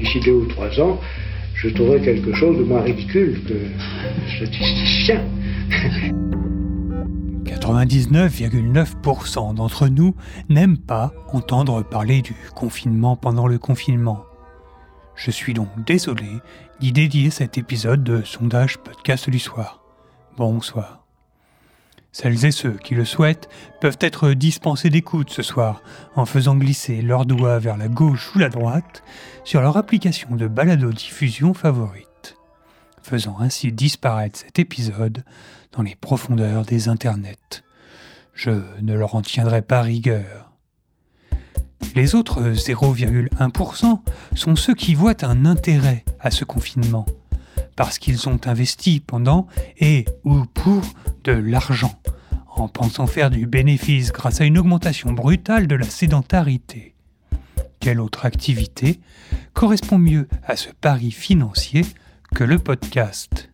d'ici deux ou trois ans, je trouverai quelque chose de moins ridicule que statisticien. 99,9% d'entre nous n'aiment pas entendre parler du confinement pendant le confinement. Je suis donc désolé d'y dédier cet épisode de Sondage Podcast du soir. Bonsoir. Celles et ceux qui le souhaitent peuvent être dispensés d'écoute ce soir en faisant glisser leurs doigts vers la gauche ou la droite sur leur application de balado-diffusion favorite, faisant ainsi disparaître cet épisode dans les profondeurs des internets. Je ne leur en tiendrai pas rigueur. Les autres 0,1% sont ceux qui voient un intérêt à ce confinement, parce qu'ils ont investi pendant et ou pour de l'argent, en pensant faire du bénéfice grâce à une augmentation brutale de la sédentarité. Quelle autre activité correspond mieux à ce pari financier que le podcast?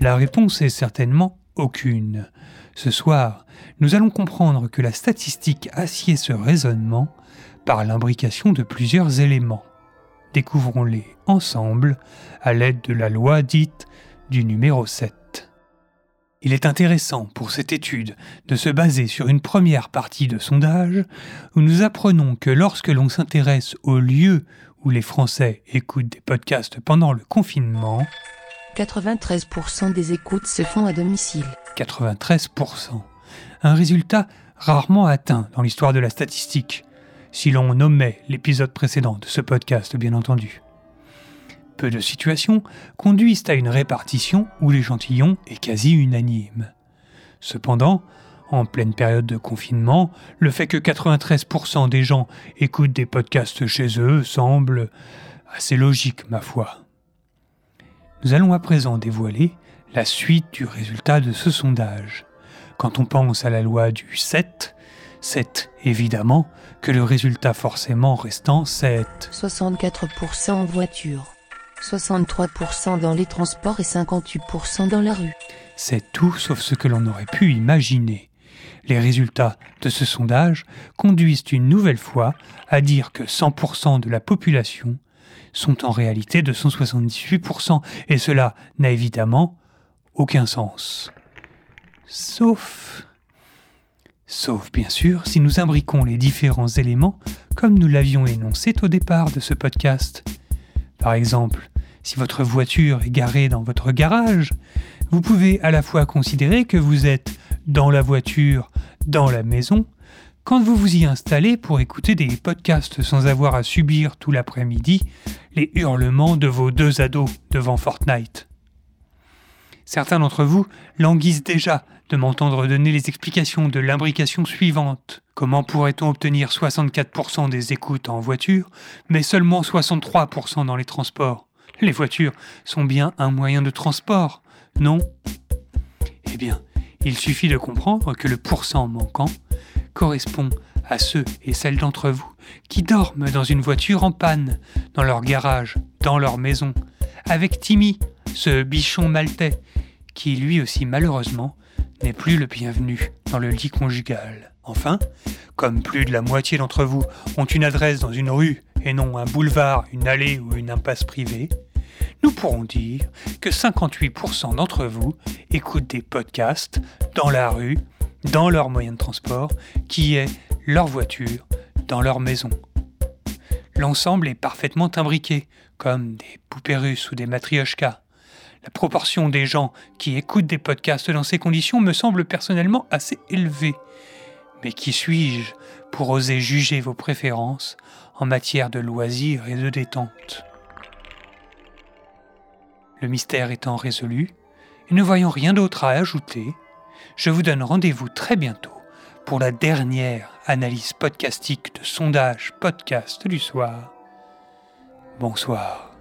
La réponse est certainement aucune. Ce soir, nous allons comprendre que la statistique assied ce raisonnement par l'imbrication de plusieurs éléments. Découvrons-les ensemble à l'aide de la loi dite du numéro 7. Il est intéressant pour cette étude de se baser sur une première partie de sondage où nous apprenons que lorsque l'on s'intéresse aux lieux où les Français écoutent des podcasts pendant le confinement, 93% des écoutes se font à domicile. 93%. Un résultat rarement atteint dans l'histoire de la statistique, si l'on nommait l'épisode précédent de ce podcast, bien entendu. Peu de situations conduisent à une répartition où l'échantillon est quasi unanime. Cependant, en pleine période de confinement, le fait que 93% des gens écoutent des podcasts chez eux semble assez logique, ma foi. Nous allons à présent dévoiler la suite du résultat de ce sondage. Quand on pense à la loi du 7, c'est évidemment que le résultat forcément restant c'est 64% en voiture, 63% dans les transports et 58% dans la rue. C'est tout sauf ce que l'on aurait pu imaginer. Les résultats de ce sondage conduisent une nouvelle fois à dire que 100% de la population sont en réalité de 178%, et cela n'a évidemment aucun sens. Sauf... Sauf bien sûr si nous imbriquons les différents éléments comme nous l'avions énoncé au départ de ce podcast. Par exemple, si votre voiture est garée dans votre garage, vous pouvez à la fois considérer que vous êtes dans la voiture, dans la maison, quand vous vous y installez pour écouter des podcasts sans avoir à subir tout l'après-midi les hurlements de vos deux ados devant Fortnite. Certains d'entre vous languissent déjà de m'entendre donner les explications de l'imbrication suivante. Comment pourrait-on obtenir 64% des écoutes en voiture, mais seulement 63% dans les transports? Les voitures sont bien un moyen de transport, non? Eh bien, il suffit de comprendre que le pourcent manquant correspond à ceux et celles d'entre vous qui dorment dans une voiture en panne, dans leur garage, dans leur maison, avec Timmy, ce bichon maltais, qui lui aussi malheureusement n'est plus le bienvenu dans le lit conjugal. Enfin, comme plus de la moitié d'entre vous ont une adresse dans une rue et non un boulevard, une allée ou une impasse privée, nous pourrons dire que 58% d'entre vous écoutent des podcasts dans la rue, dans leur moyen de transport, qui est leur voiture, dans leur maison. L'ensemble est parfaitement imbriqué, comme des poupées russes ou des matrioshkas. La proportion des gens qui écoutent des podcasts dans ces conditions me semble personnellement assez élevée. Mais qui suis-je pour oser juger vos préférences en matière de loisirs et de détente? Le mystère étant résolu, et ne voyant rien d'autre à ajouter, je vous donne rendez-vous très bientôt pour la dernière analyse podcastique de sondage podcast du soir. Bonsoir.